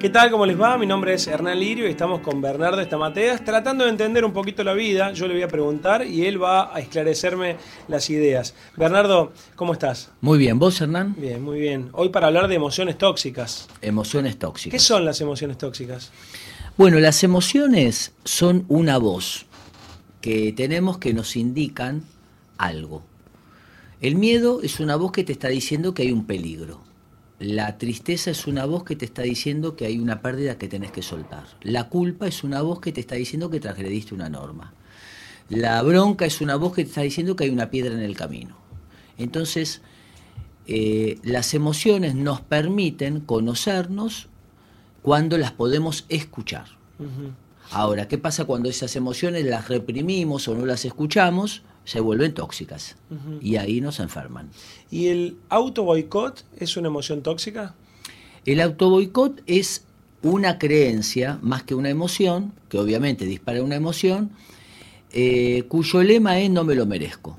¿Qué tal? ¿Cómo les va? Mi nombre es Hernán Lirio y estamos con Bernardo Estamateas tratando de entender un poquito la vida. Yo le voy a preguntar y él va a esclarecerme las ideas. Bernardo, ¿cómo estás? Muy bien, ¿vos Hernán? Bien, muy bien. Hoy para hablar de emociones tóxicas. Emociones tóxicas. ¿Qué son las emociones tóxicas? Bueno, las emociones son una voz que tenemos que nos indican algo. El miedo es una voz que te está diciendo que hay un peligro. La tristeza es una voz que te está diciendo que hay una pérdida que tenés que soltar. La culpa es una voz que te está diciendo que transgrediste una norma. La bronca es una voz que te está diciendo que hay una piedra en el camino. Entonces, eh, las emociones nos permiten conocernos cuando las podemos escuchar. Ahora, ¿qué pasa cuando esas emociones las reprimimos o no las escuchamos? Se vuelven tóxicas y ahí nos enferman. ¿Y el auto boicot es una emoción tóxica? El auto boicot es una creencia más que una emoción, que obviamente dispara una emoción, eh, cuyo lema es no me lo merezco.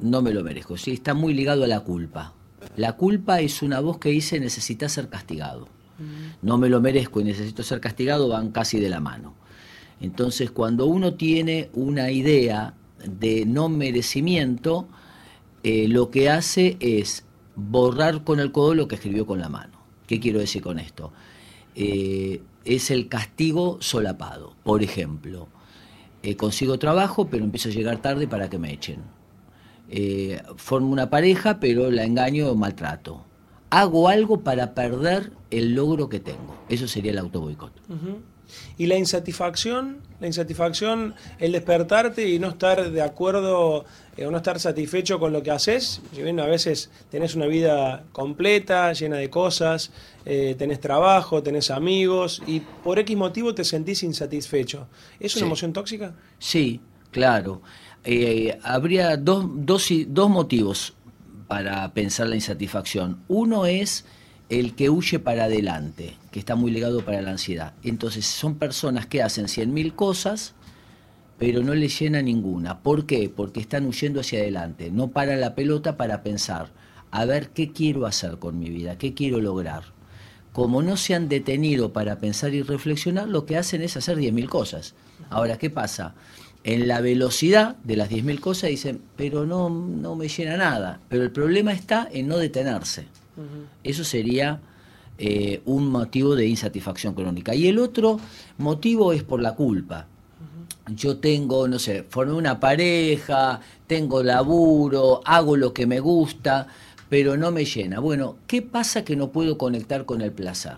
No me lo merezco. ¿sí? Está muy ligado a la culpa. La culpa es una voz que dice necesitas ser castigado. No me lo merezco y necesito ser castigado van casi de la mano. Entonces, cuando uno tiene una idea de no merecimiento, eh, lo que hace es borrar con el codo lo que escribió con la mano. ¿Qué quiero decir con esto? Eh, es el castigo solapado. Por ejemplo, eh, consigo trabajo, pero empiezo a llegar tarde para que me echen. formo una pareja, pero la engaño o maltrato. Hago algo para perder el logro que tengo. Eso sería el autoboicot. Y la insatisfacción, la insatisfacción, el despertarte y no estar de acuerdo eh, o no estar satisfecho con lo que haces, si bien a veces tenés una vida completa, llena de cosas, eh, tenés trabajo, tenés amigos y por X motivo te sentís insatisfecho. ¿Es una emoción tóxica? Sí, claro. Eh, habría dos, dos, dos motivos para pensar la insatisfacción. Uno es el que huye para adelante, que está muy ligado para la ansiedad. Entonces son personas que hacen cien mil cosas, pero no les llena ninguna. ¿Por qué? Porque están huyendo hacia adelante. No para la pelota para pensar, a ver qué quiero hacer con mi vida, qué quiero lograr. Como no se han detenido para pensar y reflexionar, lo que hacen es hacer diez mil cosas. Ahora, ¿qué pasa? En la velocidad de las diez mil cosas dicen, pero no, no me llena nada. Pero el problema está en no detenerse. Eso sería eh, un motivo de insatisfacción crónica. Y el otro motivo es por la culpa. Yo tengo, no sé, formé una pareja, tengo laburo, hago lo que me gusta, pero no me llena. Bueno, ¿qué pasa que no puedo conectar con el placer?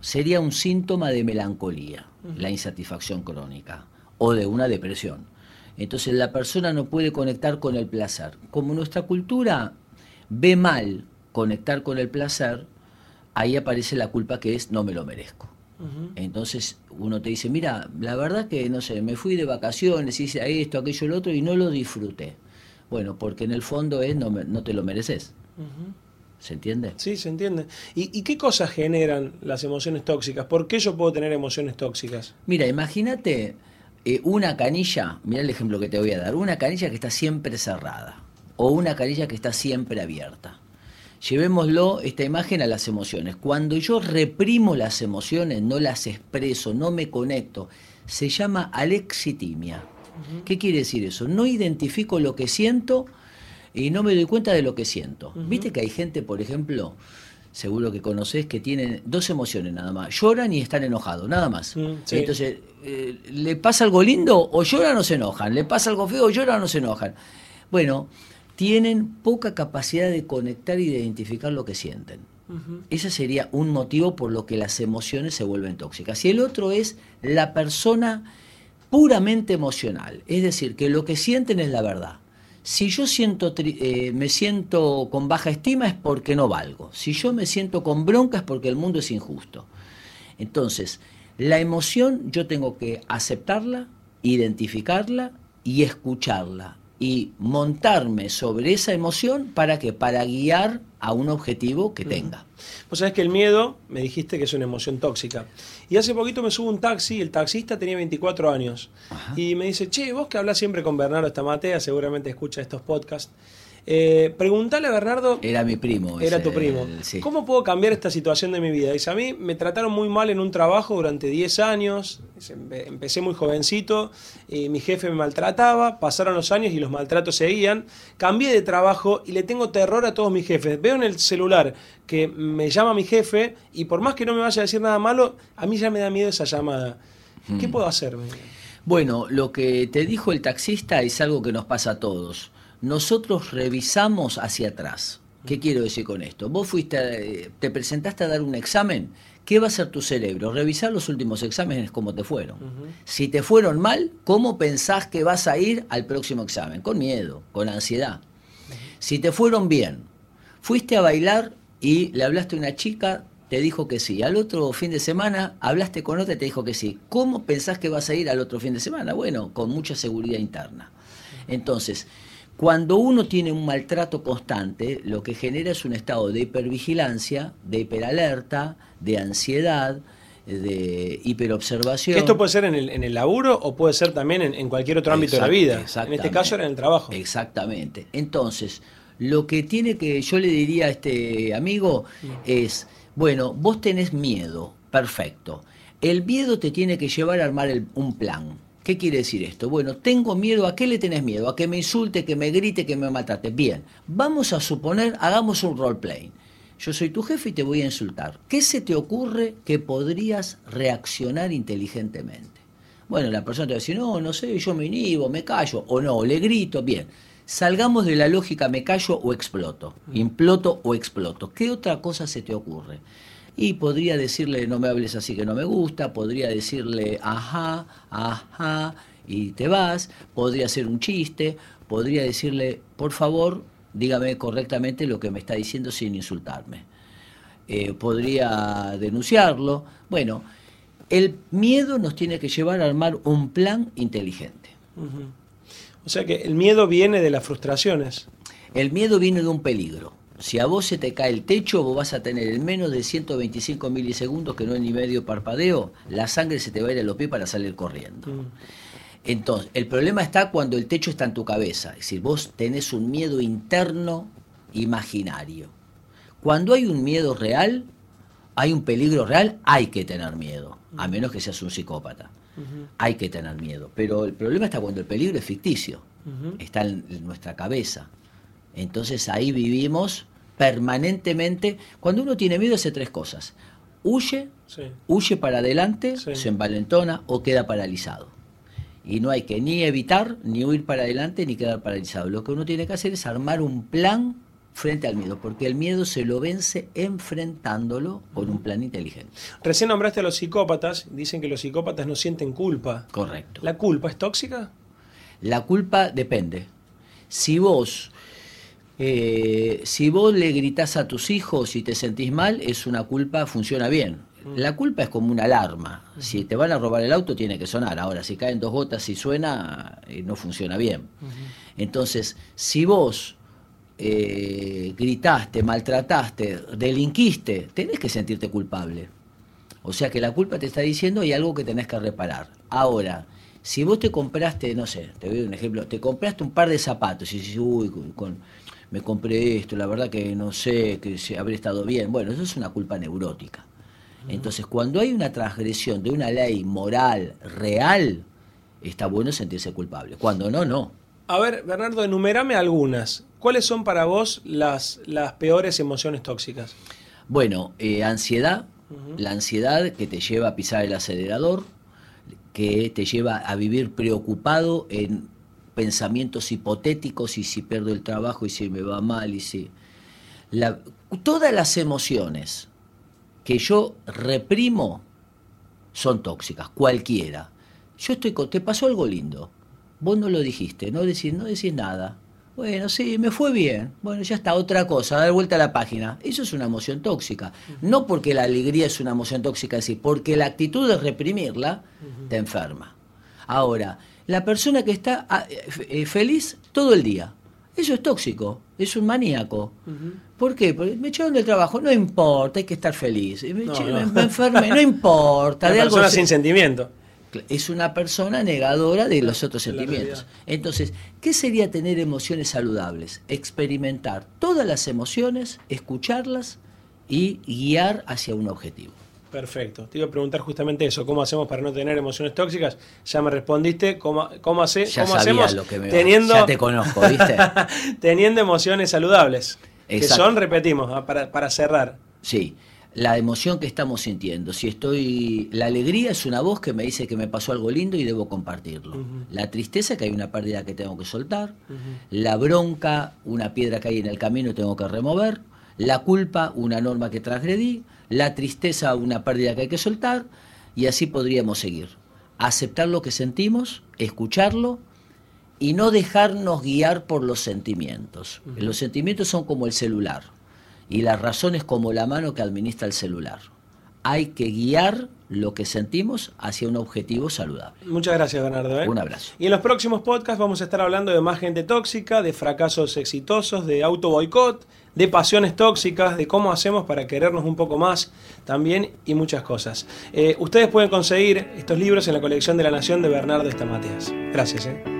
Sería un síntoma de melancolía, la insatisfacción crónica, o de una depresión. Entonces la persona no puede conectar con el placer. Como nuestra cultura ve mal conectar con el placer, ahí aparece la culpa que es no me lo merezco. Entonces uno te dice, mira, la verdad que, no sé, me fui de vacaciones, hice esto, aquello, el otro y no lo disfruté. Bueno, porque en el fondo es no, no te lo mereces. ¿Se entiende? Sí, se entiende. ¿Y, qué cosas generan las emociones tóxicas? ¿Por qué yo puedo tener emociones tóxicas? Mira, imagínate eh, una canilla, mira el ejemplo que te voy a dar, una canilla que está siempre cerrada o una canilla que está siempre abierta. Llevémoslo, esta imagen, a las emociones. Cuando yo reprimo las emociones, no las expreso, no me conecto, se llama alexitimia. ¿Qué quiere decir eso? No identifico lo que siento y no me doy cuenta de lo que siento. Viste que hay gente, por ejemplo, seguro que conoces, que tienen dos emociones nada más. Lloran y están enojados, nada más. Mm, Entonces, eh, ¿le pasa algo lindo o lloran o se enojan? ¿Le pasa algo feo o lloran o no se enojan? Bueno, tienen poca capacidad de conectar y de identificar lo que sienten. Ese sería un motivo por lo que las emociones se vuelven tóxicas. Y el otro es la persona puramente emocional, es decir, que lo que sienten es la verdad. Si yo siento, eh, me siento con baja estima es porque no valgo. Si yo me siento con bronca es porque el mundo es injusto. Entonces, la emoción yo tengo que aceptarla, identificarla y escucharla y montarme sobre esa emoción para que para guiar a un objetivo que tenga. Vos sabés que el miedo, me dijiste que es una emoción tóxica. Y hace poquito me subo un taxi, el taxista tenía 24 años. Y me dice, che, vos que hablas siempre con Bernardo Estamatea, seguramente escucha estos podcasts. Eh, preguntale a Bernardo. Era mi primo. Era tu primo. ¿Cómo puedo cambiar esta situación de mi vida? Dice, a mí me trataron muy mal en un trabajo durante 10 años. empecé muy jovencito. Y mi jefe me maltrataba. Pasaron los años y los maltratos seguían. Cambié de trabajo y le tengo terror a todos mis jefes. Veo en el celular que me llama mi jefe y por más que no me vaya a decir nada malo, a mí ya me da miedo esa llamada. ¿Qué hmm. puedo hacer? Bueno, lo que te dijo el taxista es algo que nos pasa a todos nosotros revisamos hacia atrás. ¿Qué quiero decir con esto? Vos fuiste, te presentaste a dar un examen. ¿Qué va a hacer tu cerebro? Revisar los últimos exámenes, cómo te fueron. Si te fueron mal, ¿cómo pensás que vas a ir al próximo examen? Con miedo, con ansiedad. Si te fueron bien, fuiste a bailar y le hablaste a una chica, te dijo que sí. Al otro fin de semana hablaste con otra y te dijo que sí. ¿Cómo pensás que vas a ir al otro fin de semana? Bueno, con mucha seguridad interna. Entonces, cuando uno tiene un maltrato constante, lo que genera es un estado de hipervigilancia, de hiperalerta, de ansiedad, de hiperobservación. Esto puede ser en el, en el laburo o puede ser también en, cualquier otro ámbito de la vida. En este caso era en el trabajo. Exactamente. Entonces, lo que tiene que, yo le diría a este amigo es, bueno, vos tenés miedo, perfecto. El miedo te tiene que llevar a armar un plan ¿Qué quiere decir esto? Bueno, tengo miedo, ¿a qué le tenés miedo? A que me insulte, que me grite, que me matate. Bien, vamos a suponer, hagamos un roleplay. Yo soy tu jefe y te voy a insultar. ¿Qué se te ocurre que podrías reaccionar inteligentemente? Bueno, la persona te va a decir, no, no sé, yo me inhibo, me callo, o no, le grito, bien. Salgamos de la lógica me callo o exploto, imploto o exploto. ¿Qué otra cosa se te ocurre? y podría decirle no me hables así que no me gusta, podría decirle ajá, ajá y te vas, podría hacer un chiste, podría decirle por favor dígame correctamente lo que me está diciendo sin insultarme. Eh, podría denunciarlo. Bueno, el miedo nos tiene que llevar a armar un plan inteligente. O sea que el miedo viene de las frustraciones. El miedo viene de un peligro. Si a vos se te cae el techo, vos vas a tener en menos de 125 milisegundos, que no es ni medio parpadeo, la sangre se te va a ir a los pies para salir corriendo. Mm. Entonces, el problema está cuando el techo está en tu cabeza, es decir, vos tenés un miedo interno imaginario. Cuando hay un miedo real, hay un peligro real, hay que tener miedo, a menos que seas un psicópata. Hay que tener miedo. Pero el problema está cuando el peligro es ficticio, está en nuestra cabeza. Entonces ahí vivimos permanentemente. Cuando uno tiene miedo hace tres cosas. Huye, huye para adelante, se envalentona o queda paralizado. Y no hay que ni evitar, ni huir para adelante, ni quedar paralizado. Lo que uno tiene que hacer es armar un plan frente al miedo, porque el miedo se lo vence enfrentándolo con un plan inteligente. Recién nombraste a los psicópatas, dicen que los psicópatas no sienten culpa. Correcto. ¿La culpa es tóxica? La culpa depende. Si vos eh, si vos le gritás a tus hijos y te sentís mal, es una culpa, funciona bien. Mm. La culpa es como una alarma. Si te van a robar el auto, tiene que sonar. Ahora, si caen dos gotas y suena, eh, no funciona bien. Entonces, si vos eh, gritaste, maltrataste, delinquiste, tenés que sentirte culpable. O sea que la culpa te está diciendo hay algo que tenés que reparar. Ahora, si vos te compraste, no sé, te doy un ejemplo, te compraste un par de zapatos y dices, uy, con me compré esto, la verdad que no sé, que se habría estado bien. Bueno, eso es una culpa neurótica. Entonces, cuando hay una transgresión de una ley moral real, está bueno sentirse culpable. Cuando no, no. A ver, Bernardo, enumerame algunas. ¿Cuáles son para vos las, las peores emociones tóxicas? Bueno, eh, ansiedad, la ansiedad que te lleva a pisar el acelerador, que te lleva a vivir preocupado en pensamientos hipotéticos y si pierdo el trabajo y si me va mal y si... todas las emociones que yo reprimo son tóxicas, cualquiera. Yo estoy con, te pasó algo lindo, vos no lo dijiste, no decís, no decís nada. Bueno, sí, me fue bien. Bueno, ya está, otra cosa, dar vuelta a la página. Eso es una emoción tóxica. No porque la alegría es una emoción tóxica, es decir, porque la actitud de reprimirla te enferma. Ahora, La persona que está ah, eh, eh, feliz todo el día. Eso es tóxico, es un maníaco. ¿Por qué? Porque me echaron del trabajo, no importa, hay que estar feliz. Me, No, eché- no. me- enfermé, no importa. Una de algo persona se- sin sentimiento. Es una persona negadora de los otros de sentimientos. Entonces, ¿qué sería tener emociones saludables? Experimentar todas las emociones, escucharlas y guiar hacia un objetivo. Perfecto. Te iba a preguntar justamente eso. ¿Cómo hacemos para no tener emociones tóxicas? Ya me respondiste. ¿Cómo, cómo, hace- Ya cómo sabía hacemos lo que me teniendo, ya te conozco, ¿viste? teniendo emociones saludables? Que Exacto. son, repetimos, ah, para, para cerrar. Sí, la emoción que estamos sintiendo. Si estoy. La alegría es una voz que me dice que me pasó algo lindo y debo compartirlo. La tristeza, que hay una pérdida que tengo que soltar. La bronca, una piedra que hay en el camino y tengo que remover. La culpa, una norma que transgredí. La tristeza, una pérdida que hay que soltar. Y así podríamos seguir. Aceptar lo que sentimos, escucharlo y no dejarnos guiar por los sentimientos. Los sentimientos son como el celular y la razón es como la mano que administra el celular. Hay que guiar lo que sentimos hacia un objetivo saludable. Muchas gracias, Bernardo. ¿eh? Un abrazo. Y en los próximos podcasts vamos a estar hablando de más gente tóxica, de fracasos exitosos, de auto boicot, de pasiones tóxicas, de cómo hacemos para querernos un poco más también y muchas cosas. Eh, ustedes pueden conseguir estos libros en la colección de la Nación de Bernardo Estamateas. Gracias. ¿eh?